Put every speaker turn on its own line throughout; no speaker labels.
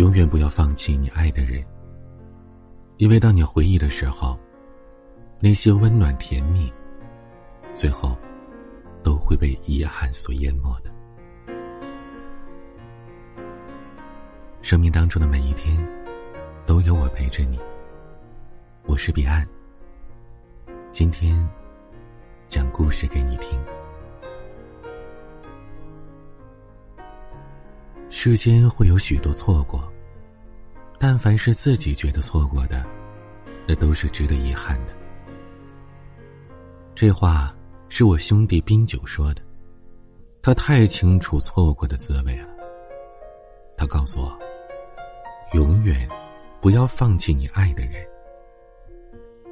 永远不要放弃你爱的人，因为当你回忆的时候，那些温暖甜蜜，最后都会被遗憾所淹没的。生命当中的每一天，都有我陪着你。我是彼岸，今天讲故事给你听。世间会有许多错过，但凡是自己觉得错过的，那都是值得遗憾的。这话是我兄弟冰酒说的，他太清楚错过的滋味了。他告诉我。永远不要放弃你爱的人，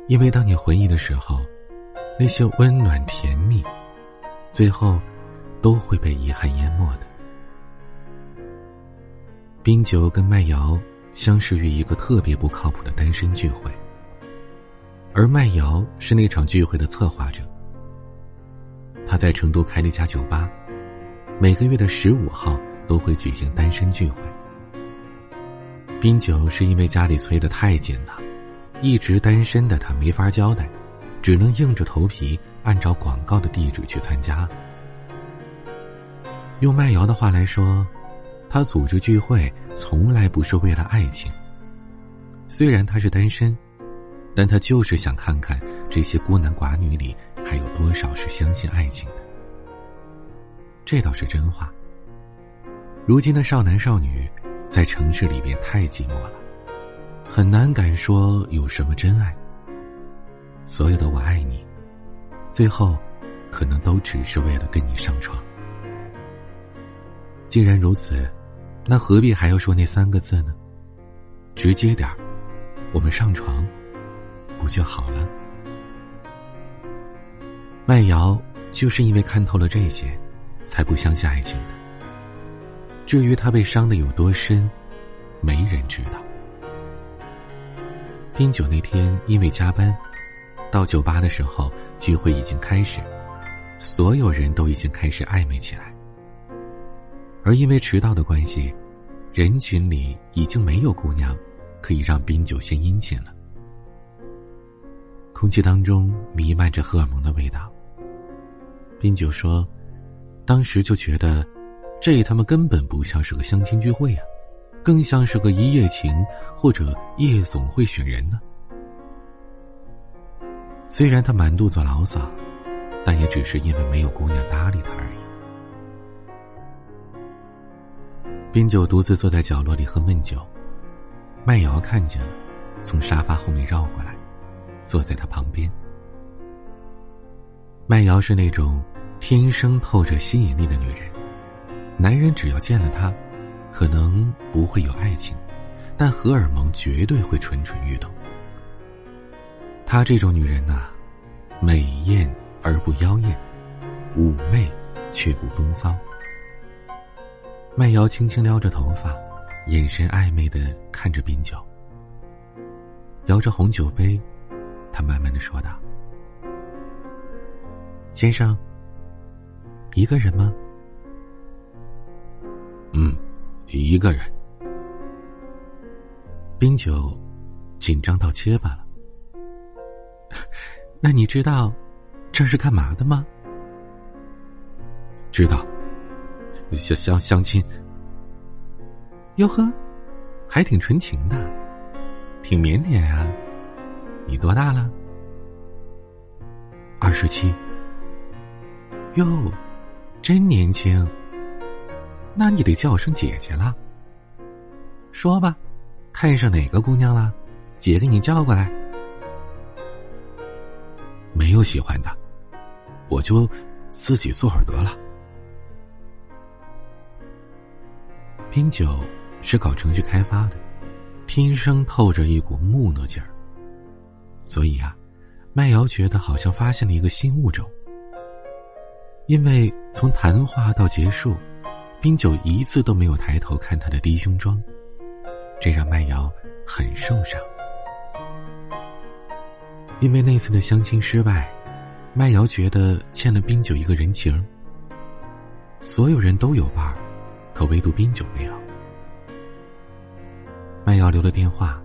因为当你回忆的时候，那些温暖甜蜜，最后都会被遗憾淹没的。冰酒跟麦瑶相识于一个特别不靠谱的单身聚会，而麦瑶是那场聚会的策划者。他在成都开了一家酒吧，每个月的十五号都会举行单身聚会。冰酒是因为家里催得太紧了，一直单身的他没法交代，只能硬着头皮按照广告的地址去参加。用麦瑶的话来说，他组织聚会从来不是为了爱情。虽然他是单身，但他就是想看看这些孤男寡女里还有多少是相信爱情的。这倒是真话。如今的少男少女。在城市里边太寂寞了，很难敢说有什么真爱。所有的我爱你，最后可能都只是为了跟你上床。既然如此，那何必还要说那三个字呢？直接点儿，我们上床，不就好了？麦瑶就是因为看透了这些，才不相信爱情的。至于他被伤的有多深，没人知道。冰酒那天因为加班，到酒吧的时候聚会已经开始，所有人都已经开始暧昧起来。而因为迟到的关系，人群里已经没有姑娘可以让冰酒献殷勤了。空气当中弥漫着荷尔蒙的味道。冰酒说：“当时就觉得。”这他妈根本不像是个相亲聚会呀，更像是个一夜情或者夜总会选人呢。虽然他满肚子牢骚，但也只是因为没有姑娘搭理他而已。冰酒独自坐在角落里喝闷酒，麦瑶看见了，从沙发后面绕过来，坐在他旁边。麦瑶是那种天生透着吸引力的女人。男人只要见了她，可能不会有爱情，但荷尔蒙绝对会蠢蠢欲动。她这种女人呐，美艳而不妖艳，妩媚却不风骚。麦瑶轻轻撩着头发，眼神暧昧的看着冰酒，摇着红酒杯，他慢慢的说道：“先生，一个人吗？”
嗯，一个人。
冰酒紧张到结巴了。那你知道这是干嘛的吗？
知道，相相相亲。
哟呵，还挺纯情的，挺腼腆啊。你多大了？
二十七。
哟，真年轻。那你得叫我声姐姐了。说吧，看上哪个姑娘了？姐给你叫过来。
没有喜欢的，我就自己做会儿得了。
冰酒是搞程序开发的，天生透着一股木讷劲儿。所以啊，麦瑶觉得好像发现了一个新物种。因为从谈话到结束。冰酒一次都没有抬头看他的低胸装，这让麦瑶很受伤。因为那次的相亲失败，麦瑶觉得欠了冰酒一个人情。所有人都有伴儿，可唯独冰酒没有。麦瑶留了电话，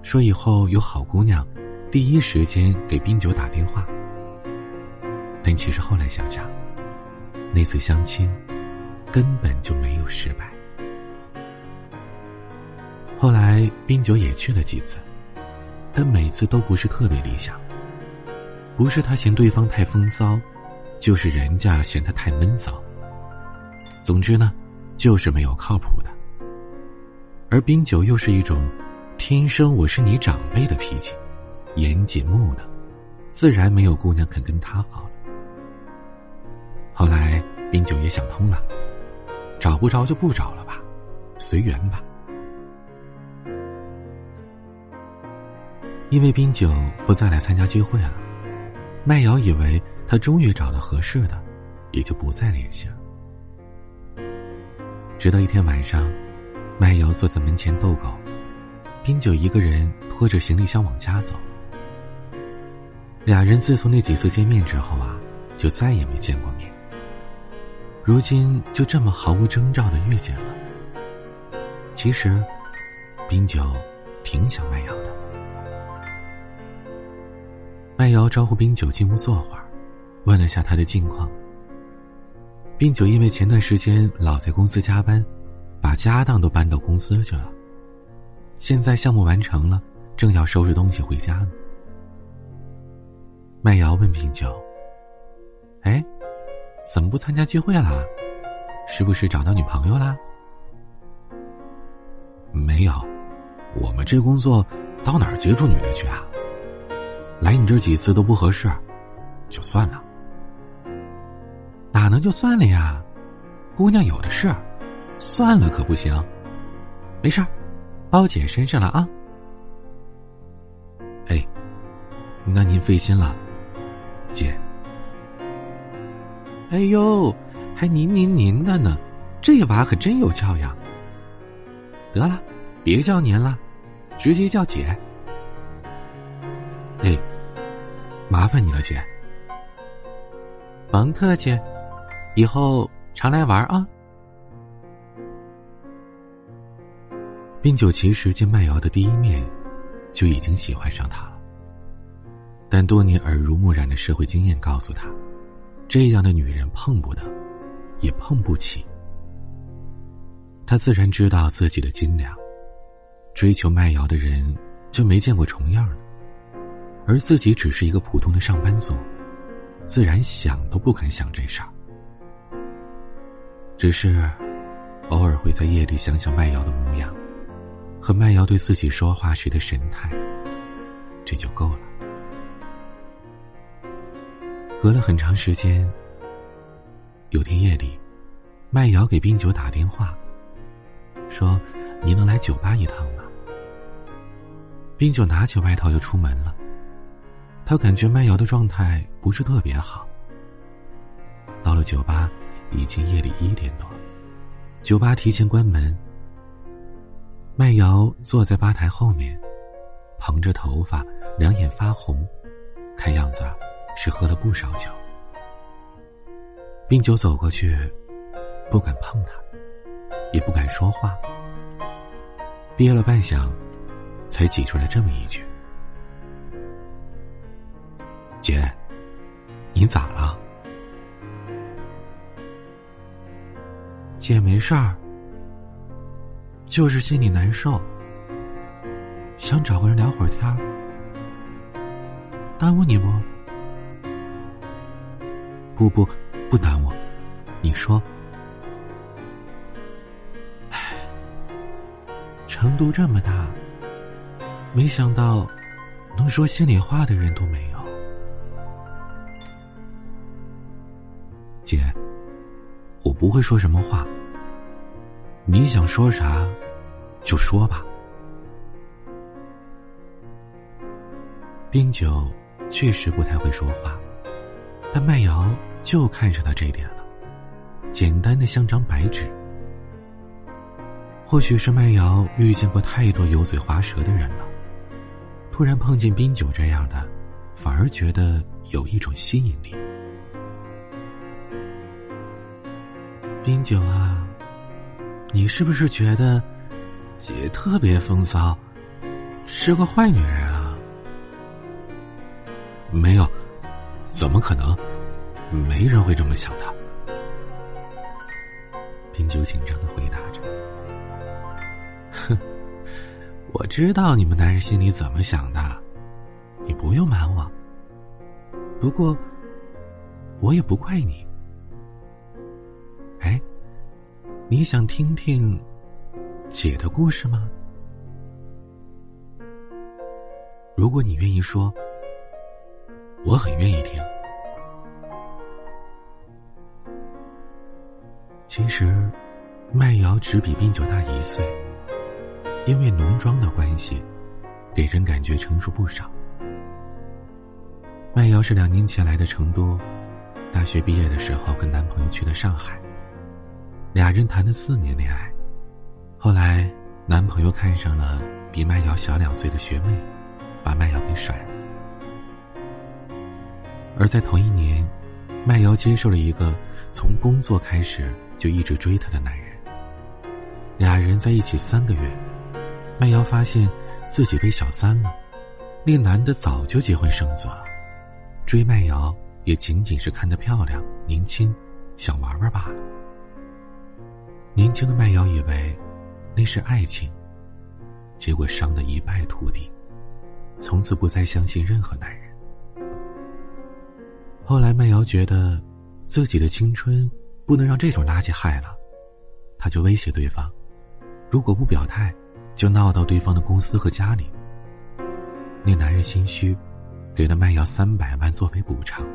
说以后有好姑娘，第一时间给冰九打电话。但其实后来想想，那次相亲根本就没有失败。后来冰九也去了几次，但每次都不是特别理想。不是他嫌对方太风骚，就是人家嫌他太闷骚。总之呢，就是没有靠谱的。而冰九又是一种天生我是你长辈的脾气，严谨木讷，自然没有姑娘肯跟他好了。后来冰九也想通了，找不着就不找了吧，随缘吧。因为冰酒不再来参加聚会了，麦瑶以为他终于找到合适的，也就不再联系了。直到一天晚上，麦瑶坐在门前逗狗，冰酒一个人拖着行李箱往家走。俩人自从那几次见面之后啊，就再也没见过面。如今就这么毫无征兆的遇见了。其实，冰酒挺想麦瑶的。麦瑶招呼冰酒进屋坐会儿，问了下他的近况。冰酒因为前段时间老在公司加班，把家当都搬到公司去了。现在项目完成了，正要收拾东西回家呢。麦瑶问冰酒：“哎，怎么不参加聚会啦？是不是找到女朋友啦？”“
没有，我们这工作到哪儿接触女的去啊？”来你这几次都不合适，就算了。
哪能就算了呀？姑娘有的是，算了可不行。没事包姐身上了啊。
哎，那您费心了，姐。
哎呦，还您您您的呢，这娃可真有教养。得了，别叫您了，直接叫姐。
哎。麻烦你了，姐。
甭客气，以后常来玩啊。冰酒其实见麦瑶的第一面，就已经喜欢上她了。但多年耳濡目染的社会经验告诉他，这样的女人碰不得，也碰不起。他自然知道自己的斤两，追求麦瑶的人就没见过重样的。而自己只是一个普通的上班族，自然想都不肯想这事儿。只是，偶尔会在夜里想想麦瑶的模样，和麦瑶对自己说话时的神态，这就够了。隔了很长时间，有天夜里，麦瑶给冰酒打电话，说：“你能来酒吧一趟吗？”冰酒拿起外套就出门了。他感觉麦瑶的状态不是特别好。到了酒吧，已经夜里一点多，酒吧提前关门。麦瑶坐在吧台后面，蓬着头发，两眼发红，看样子是喝了不少酒。冰酒走过去，不敢碰他，也不敢说话，憋了半晌，才挤出来这么一句。
姐，你咋了？
姐没事儿，就是心里难受，想找个人聊会儿天儿。耽误你不？
不不，不耽误。你说。
唉，成都这么大，没想到能说心里话的人都没有。
姐，不会说什么话。你想说啥，就说吧。
冰酒确实不太会说话，但麦瑶就看上他这点了，简单的像张白纸。或许是麦瑶遇见过太多油嘴滑舌的人了，突然碰见冰酒这样的，反而觉得有一种吸引力。冰酒啊，你是不是觉得姐特别风骚，是个坏女人啊。
没有，怎么可能？没人会这么想的。
冰酒紧张的回答着。哼，我知道你们男人心里怎么想的，你不用瞒我。不过，我也不怪你。你想听听姐的故事吗？如果你愿意说，我很愿意听。其实，麦瑶只比冰酒大一岁，因为浓妆的关系，给人感觉成熟不少。麦瑶是两年前来的成都，大学毕业的时候跟男朋友去了上海，俩人谈了四年恋爱，后来男朋友看上了比麦瑶小两岁的学妹，把麦瑶给甩了。而在同一年，麦瑶接受了一个从工作开始就一直追她的男人，俩人在一起三个月，麦瑶发现自己被小三了，那男的早就结婚生子了。追麦瑶也仅仅是看她漂亮、年轻，想玩玩罢了。年轻的麦瑶以为那是爱情，结果伤得一败涂地，从此不再相信任何男人。后来麦瑶觉得自己的青春不能让这种垃圾害了，他就威胁对方，如果不表态，就闹到对方的公司和家里。那男人心虚。给了麦瑶三百万作为补偿，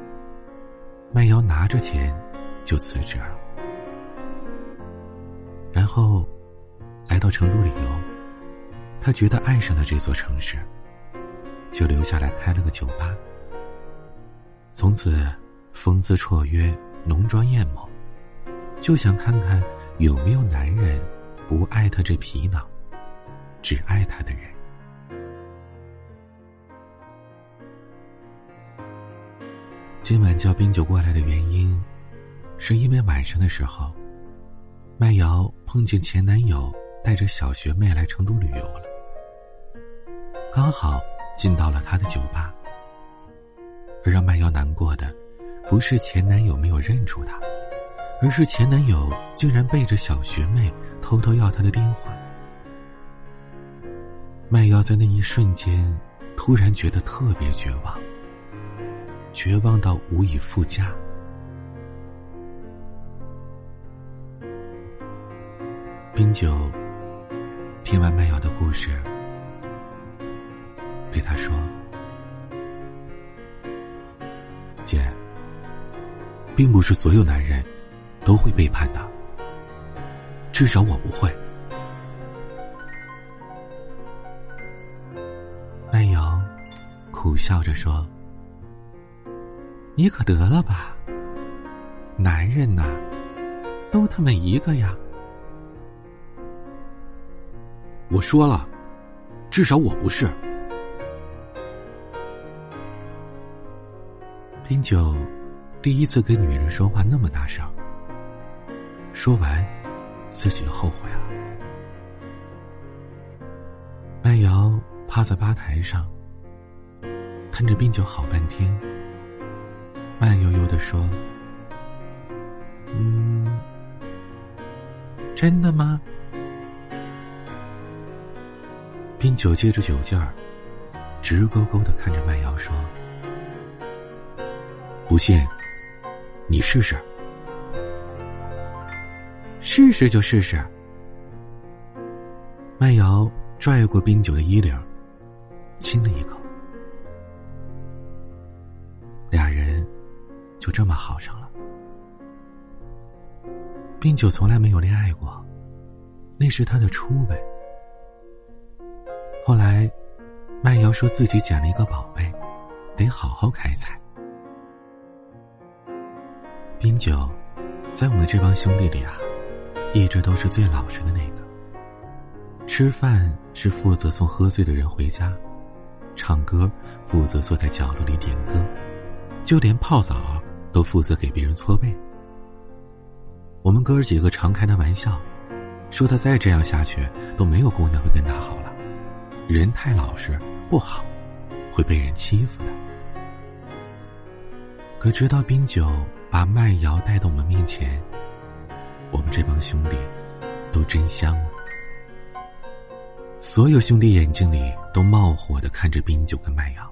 麦瑶拿着钱就辞职了，然后来到成都旅游。他觉得爱上了这座城市，就留下来开了个酒吧。从此风姿绰约，浓妆艳抹，就想看看有没有男人不爱他这皮囊，只爱他的人。今晚叫冰酒过来的原因，是因为晚上的时候，麦瑶碰见前男友带着小学妹来成都旅游了，刚好进到了他的酒吧。而让麦瑶难过的，不是前男友没有认出她，而是前男友竟然背着小学妹偷偷要她的电话。麦瑶在那一瞬间，突然觉得特别绝望。绝望到无以复加。冰酒听完麦瑶的故事，对他说：“姐，并不是所有男人都会背叛的，至少我不会。”麦瑶苦笑着说。你可得了吧！男人呐，都他妈一个样。
我说了，至少我不是。
冰酒第一次跟女人说话那么大声，说完自己后悔了。麦瑶趴在吧台上，看着冰酒好半天。慢悠悠的说：“嗯，真的吗？”冰酒借着酒劲儿，直勾勾的看着麦瑶说：“
不信，你试试。
试试就试试。”麦瑶拽过冰酒的衣领，亲了一口。俩人就这么好上了。冰酒从来没有恋爱过，那是他的初吻。后来，麦瑶说自己捡了一个宝贝，得好好开采。冰酒，在我们这帮兄弟里啊，一直都是最老实的那个。吃饭是负责送喝醉的人回家，唱歌负责坐在角落里点歌，就连泡澡。都负责给别人搓背。我们哥几个常开的玩笑，说他再这样下去都没有姑娘会跟他好了，人太老实不好，会被人欺负的。可直到冰酒把麦瑶带到我们面前，我们这帮兄弟都真香了。所有兄弟眼睛里都冒火的看着冰酒跟麦瑶，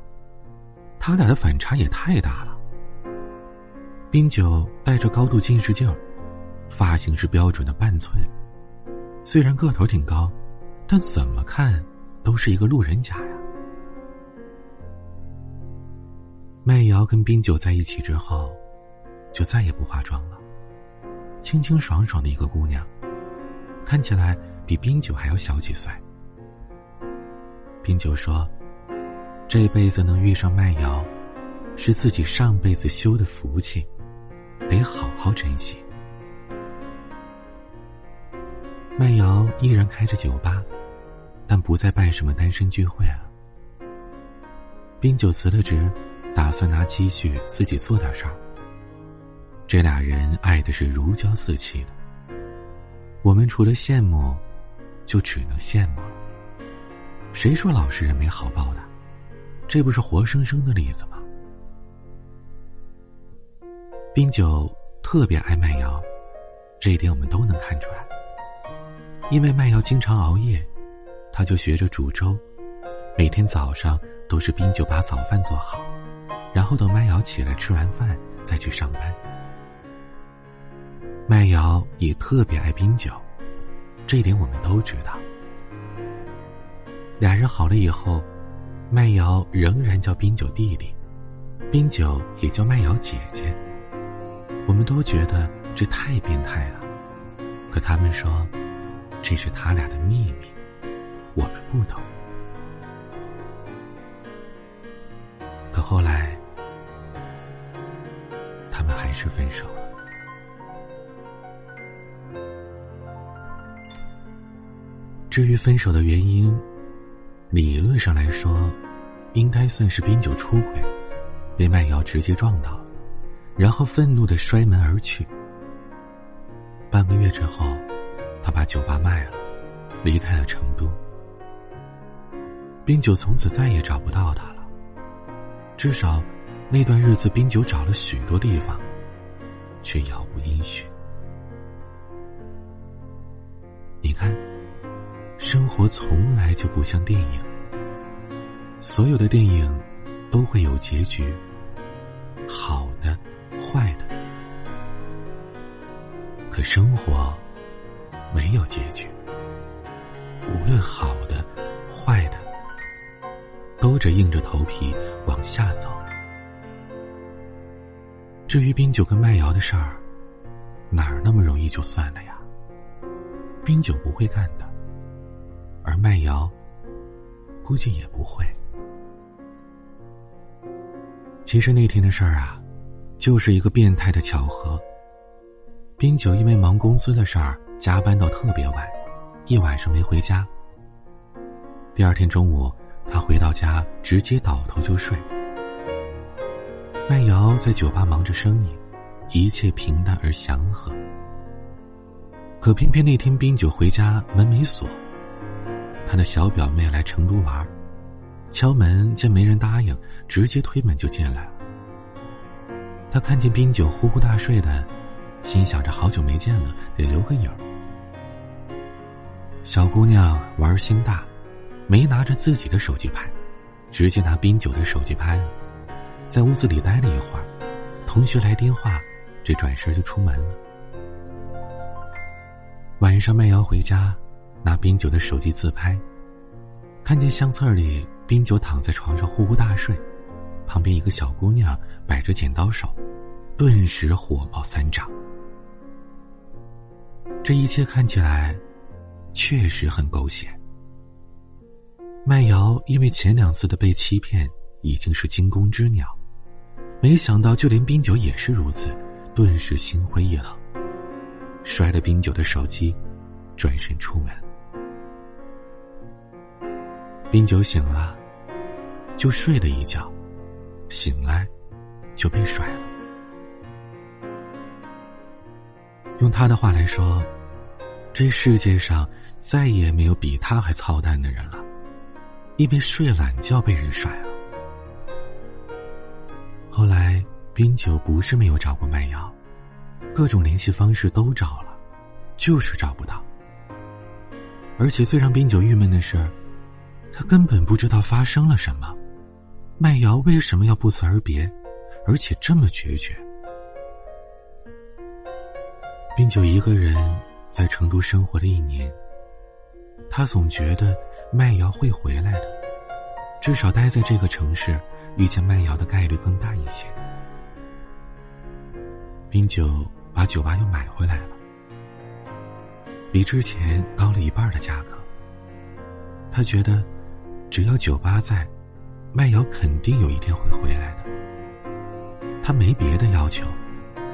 他俩的反差也太大了。冰酒戴着高度近视镜，发型是标准的半寸。虽然个头挺高，但怎么看都是一个路人甲呀。麦瑶跟冰酒在一起之后，就再也不化妆了，清清爽爽的一个姑娘，看起来比冰酒还要小几岁。冰酒说：“这辈子能遇上麦瑶，是自己上辈子修的福气。”得好好珍惜。麦瑶依然开着酒吧，但不再办什么单身聚会了。冰酒辞了职，打算拿积蓄自己做点事儿。这俩人爱的是如胶似漆的，我们除了羡慕，就只能羡慕了。谁说老实人没好报的？这不是活生生的例子吗？冰酒特别爱麦瑶，这一点我们都能看出来。因为麦瑶经常熬夜，他就学着煮粥，每天早上都是冰酒把早饭做好，然后等麦瑶起来吃完饭再去上班。麦瑶也特别爱冰酒，这一点我们都知道。俩人好了以后，麦瑶仍然叫冰酒弟弟，冰酒也叫麦瑶姐姐。我们都觉得这太变态了，可他们说这是他俩的秘密，我们不懂。可后来，他们还是分手了。至于分手的原因，理论上来说，应该算是冰酒出轨，被麦瑶直接撞到。然后愤怒的摔门而去。半个月之后，他把酒吧卖了，离开了成都。冰酒从此再也找不到他了。至少，那段日子，冰酒找了许多地方，却杳无音讯。你看，生活从来就不像电影。所有的电影都会有结局，好的。坏的，可生活没有结局。无论好、的，都着硬着头皮往下走。至于冰酒跟麦瑶的事儿，哪儿那么容易就算了呀？冰酒不会干的，而麦瑶估计也不会。其实那天的事儿啊。就是一个变态的巧合。冰酒因为忙公司的事儿，加班到特别晚，一晚上没回家。第二天中午，他回到家直接倒头就睡。麦瑶在酒吧忙着生意，一切平淡而祥和。可偏偏那天冰酒回家门没锁，他的小表妹来成都玩，敲门见没人答应，直接推门就进来了。他看见冰酒呼呼大睡的，心想着好久没见了，得留个影儿。小姑娘玩心大，没拿着自己的手机拍，直接拿冰酒的手机拍了。在屋子里待了一会儿，同学来电话，这转身就出门了。晚上麦瑶回家，拿冰酒的手机自拍，看见相册里冰酒躺在床上呼呼大睡。旁边一个小姑娘摆着剪刀手，顿时火冒三丈。这一切看起来确实很狗血。麦瑶因为前两次的被欺骗已经是惊弓之鸟，没想到就连冰酒也是如此，顿时心灰意冷，摔了冰酒的手机，转身出门。冰酒醒了，就睡了一觉。醒来，就被甩了。用他的话来说，这世界上再也没有比他还操蛋的人了，因为睡懒觉被人甩了。后来，冰酒不是没有找过麦瑶，各种联系方式都找了，就是找不到。而且最让冰酒郁闷的是，他根本不知道发生了什么，麦瑶为什么要不辞而别，而且这么决绝。冰酒一个人。在成都生活了一年，他总觉得麦瑶会回来的，至少待在这个城市，遇见麦瑶的概率更大一些。冰酒把酒吧又买回来了，比之前高了一半的价格。他觉得，只要酒吧在，麦瑶肯定有一天会回来的。他没别的要求，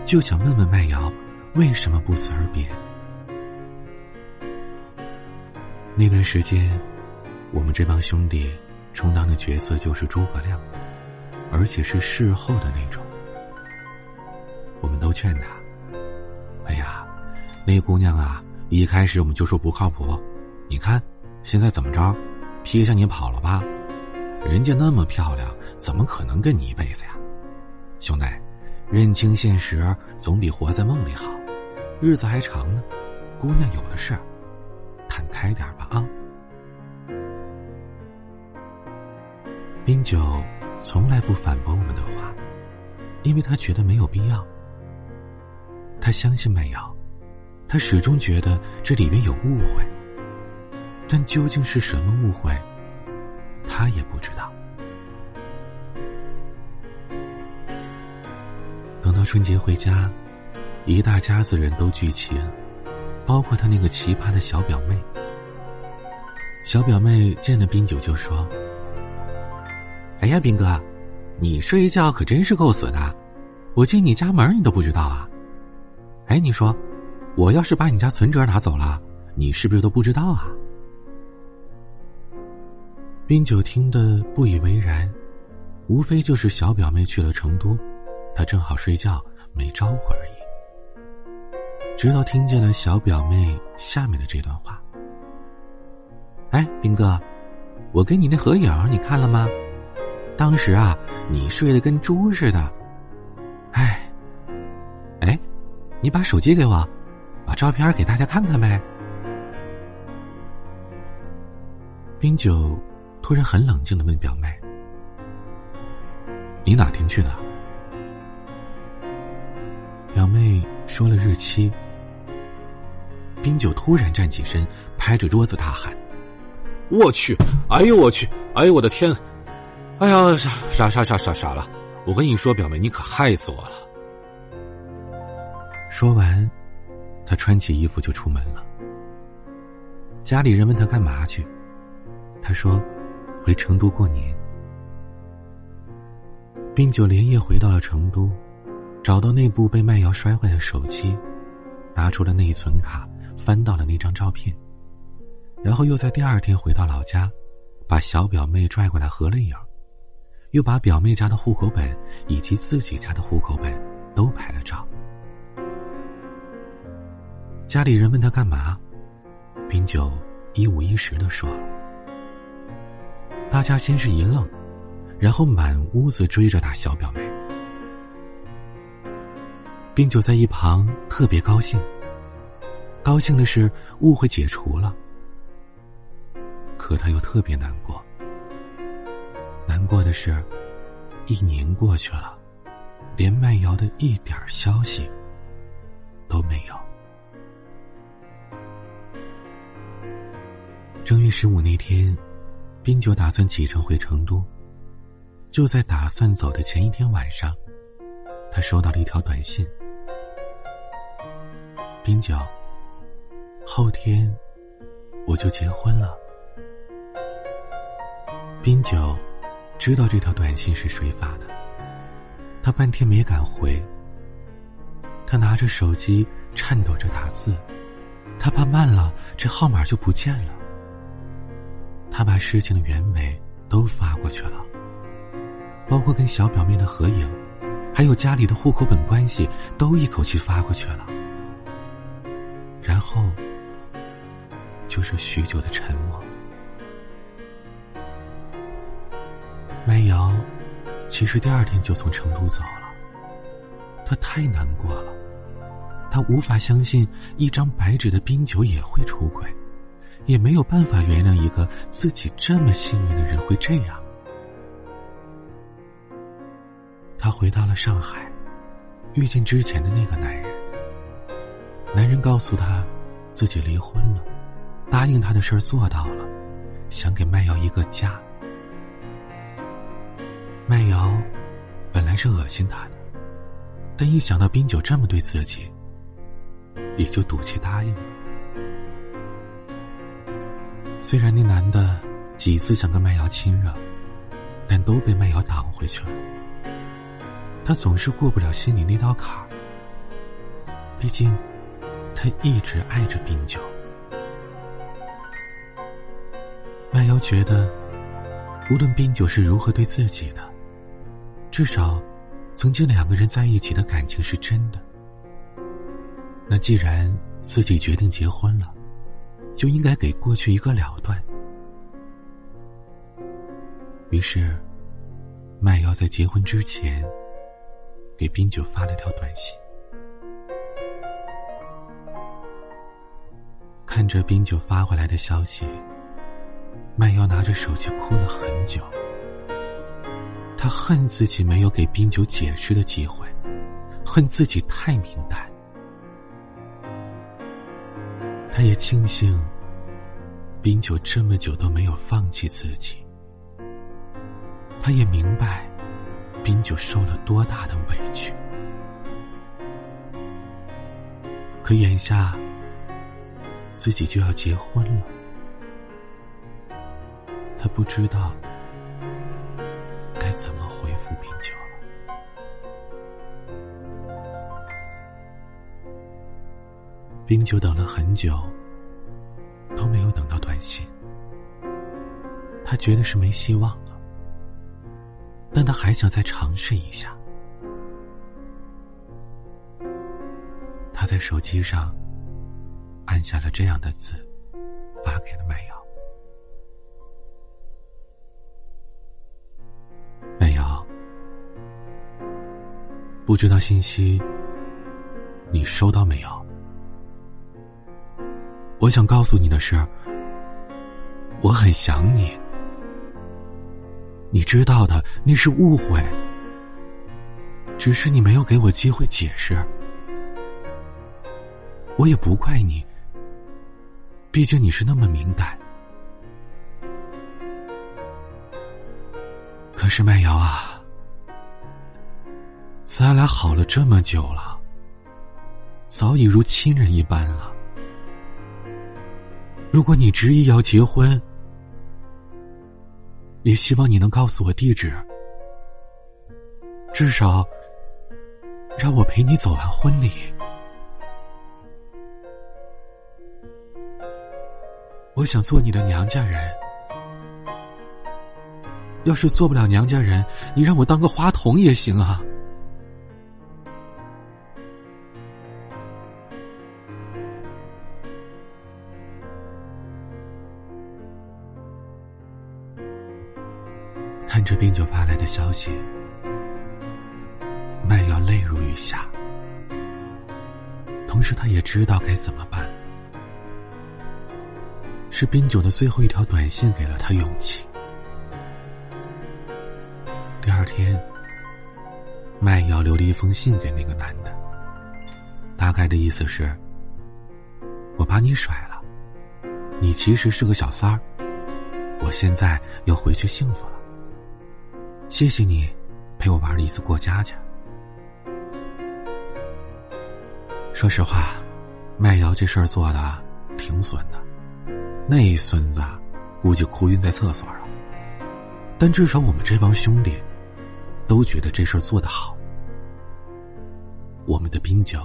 就想问问麦瑶，为什么不辞而别。那段时间，我们这帮兄弟充当的角色就是诸葛亮，而且是事后的那种。我们都劝他：“哎呀，那姑娘啊，一开始我们就说不靠谱，你看现在怎么着，撇下你跑了吧？人家那么漂亮，怎么可能跟你一辈子呀？兄弟，认清现实总比活在梦里好，日子还长呢，姑娘有的是。”看开点吧啊！冰酒从来不反驳我们的话，因为他觉得没有必要。他相信麦瑶，他始终觉得这里面有误会，但究竟是什么误会，他也不知道。等到春节回家，一大家子人都聚齐了。包括他那个奇葩的小表妹。小表妹见了冰酒就说：“哎呀，斌哥，你睡一觉可真是够死的，我进你家门你都不知道啊！哎，你说，我要是把你家存折拿走了，你是不是都不知道啊？”冰酒听得不以为然，无非就是小表妹去了成都，他正好睡觉没招呼而已。直到听见了小表妹下面的这段话。哎，兵哥，我给你那合影你看了吗？当时啊，你睡得跟猪似的。哎，哎，你把手机给我，把照片给大家看看呗。冰酒突然很冷静的问表妹：“你哪天去的？”表妹说了日期。冰酒突然站起身，拍着桌子大喊：“我去！哎呦我去！哎呦我的天！哎呀傻傻傻傻傻傻了！我跟你说，表妹，你可害死我了！”说完，他穿起衣服就出门了。家里人问他干嘛去，他说：“回成都过年。”冰酒连夜回到了成都，找到那部被麦瑶摔坏的手机，拿出了内存卡。翻到了那张照片，然后又在第二天回到老家，把小表妹拽过来合了影，又把表妹家的户口本以及自己家的户口本都拍了照。家里人问他干嘛，冰酒一五一十的说。大家先是一愣，然后满屋子追着打小表妹。冰酒在一旁特别高兴。高兴的是误会解除了，可他又特别难过。难过的是，一年过去了，连麦瑶的一点消息都没有。正月十五那天，冰酒打算启程回成都。就在打算走的前一天晚上，他收到了一条短信：“冰酒。”后天，我就结婚了。冰酒知道这条短信是谁发的，他半天没敢回。他拿着手机颤抖着打字，他怕慢了这号码就不见了。他把事情的原委都发过去了，包括跟小表妹的合影，还有家里的户口本关系，都一口气发过去了。然后。就是许久的沉默。麦瑶其实第二天就从成都走了，他太难过了，他无法相信一张白纸的冰酒也会出轨，也没有办法原谅一个自己这么幸运的人会这样。他回到了上海，遇见之前的那个男人。男人告诉他，自己离婚了，答应他的事儿做到了，想给麦瑶一个家。麦瑶本来是恶心他的，但一想到冰酒这么对自己，也就赌气答应了。虽然那男的几次想跟麦瑶亲热，但都被麦瑶挡回去了。他总是过不了心里那道坎儿，毕竟。他一直爱着冰酒。麦瑶觉得，无论冰酒是如何对自己的，至少，曾经两个人在一起的感情是真的。那既然自己决定结婚了，就应该给过去一个了断。于是，麦瑶在结婚之前，给冰酒发了条短信。看着冰酒发回来的消息，麦瑶拿着手机哭了很久。他恨自己没有给冰酒解释的机会，恨自己太敏感。他也庆幸，冰酒这么久都没有放弃自己。他也明白，冰酒受了多大的委屈。可眼下。自己就要结婚了，他不知道怎么回复冰酒了。冰酒等了很久，都没有等到短信，他觉得是没希望了，但他还想再尝试一下。他在手机上。按下了这样的字，发给了麦瑶。不知道信息你收到没有？我想告诉你的是，我很想你。你知道的，那是误会，只是你没有给我机会解释。我也不怪你。毕竟你是那么敏感，可是麦瑶啊，咱俩好了这么久了，早已如亲人一般了。如果你执意要结婚，也希望你能告诉我地址，至少让我陪你走完婚礼。我想做你的娘家人，要是做不了娘家人，你让我当个花童也行啊。冰酒发来的消息，麦瑶泪如雨下，同时他也知道该怎么办。是冰酒的最后一条短信给了他勇气。第二天，麦瑶留了一封信给那个男的，大概的意思是：我把你甩了，你其实是个小三儿，我现在要回去幸福。谢谢你陪我玩了一次过家家。说实话，麦瑶这事儿做的挺损的。那孙子估计哭晕在厕所了，但至少我们这帮兄弟都觉得这事儿做得好。我们的冰酒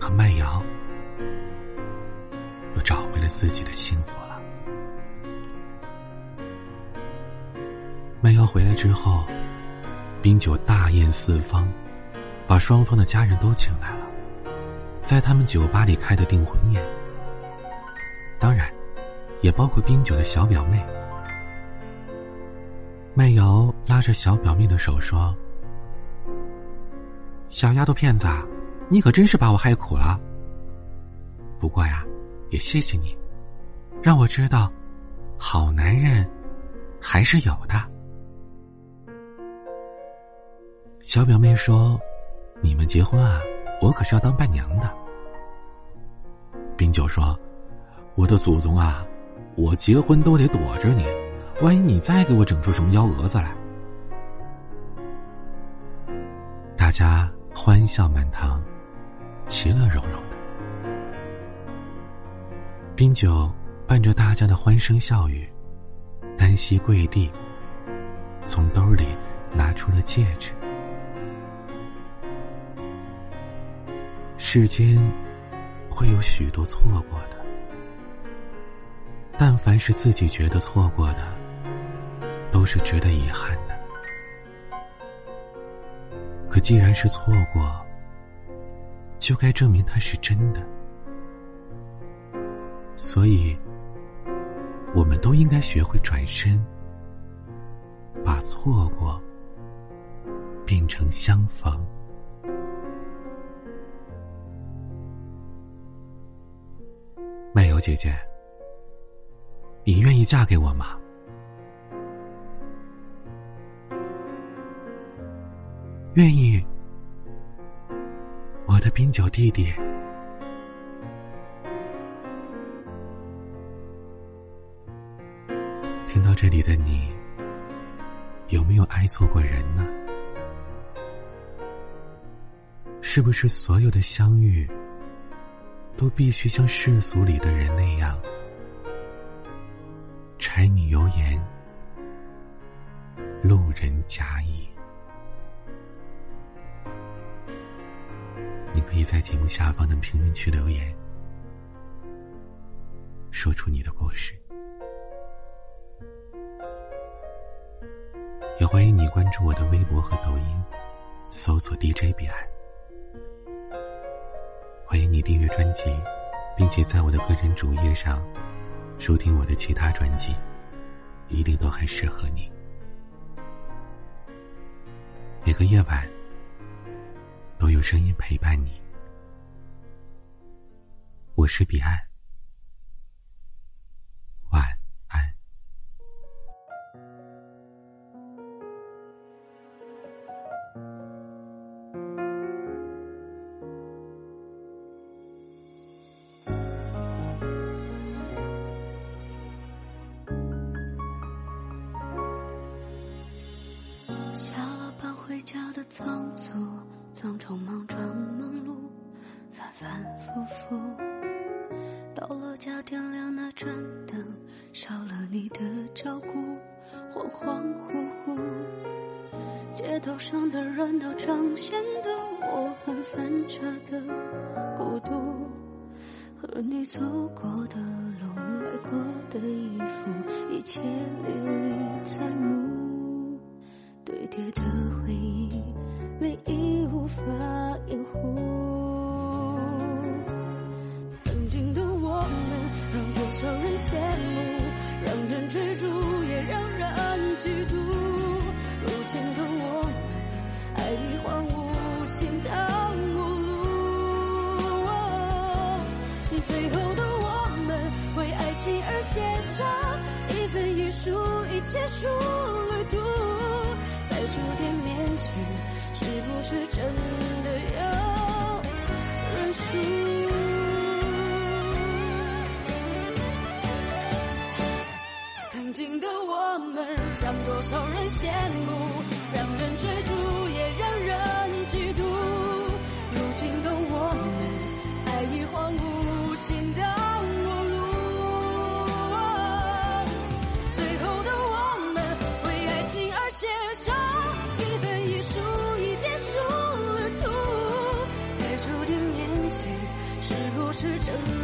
和麦瑶又找回了自己的幸福了。麦瑶回来之后，冰酒大宴四方，把双方的家人都请来了，在他们酒吧里开的订婚宴。当然。也包括冰酒的小表妹。麦瑶拉着小表妹的手说：“小丫头片子，你可真是把我害苦了。不过呀，也谢谢你，让我知道，好男人还是有的。”小表妹说：“你们结婚啊，我可是要当伴娘的。”冰酒说：“我的祖宗啊，我结婚都得躲着你。”万一你再给我整出什么幺蛾子来，大家欢笑满堂，其乐融融的。冰酒伴着大家的欢声笑语，单膝跪地，从兜里拿出了戒指。世间会有许多错过的，但凡是自己觉得错过的。都是值得遗憾的。可既然是错过，就该证明它是真的。所以，我们都应该学会转身，把错过变成相逢。姐姐，你愿意嫁给我吗？愿意，我的冰酒弟弟。听到这里的你，有没有爱错过人呢？是不是所有的相遇，都必须像世俗里的人那样，柴米油盐，路人甲乙？你可以在节目下方的评论区留言，说出你的故事。也欢迎你关注我的微博和抖音，搜索 DJ 彼岸。欢迎你订阅专辑，并且在我的个人主页上收听我的其他专辑，一定都很适合你。每个夜晚都有声音陪伴你。我是彼岸，
下的仓促，匆匆忙忙忙碌，反反复复。到了家，点亮那盏灯，少了你的照顾，恍恍惚惚。街道上的人都彰显的我很反差的孤独，和你走过的路，买过的衣服，一切历历在目，堆叠的回忆，里已无法掩护。曾经的我们，让多少人羡慕，让人追逐，也让人嫉妒。如今的我们，爱已荒芜，情到陌路。最后的我们，为爱情而写上一本遗书，已结束旅途。在注定面前，是不是真的要认输？曾经的我们，让多少人羡慕，是真？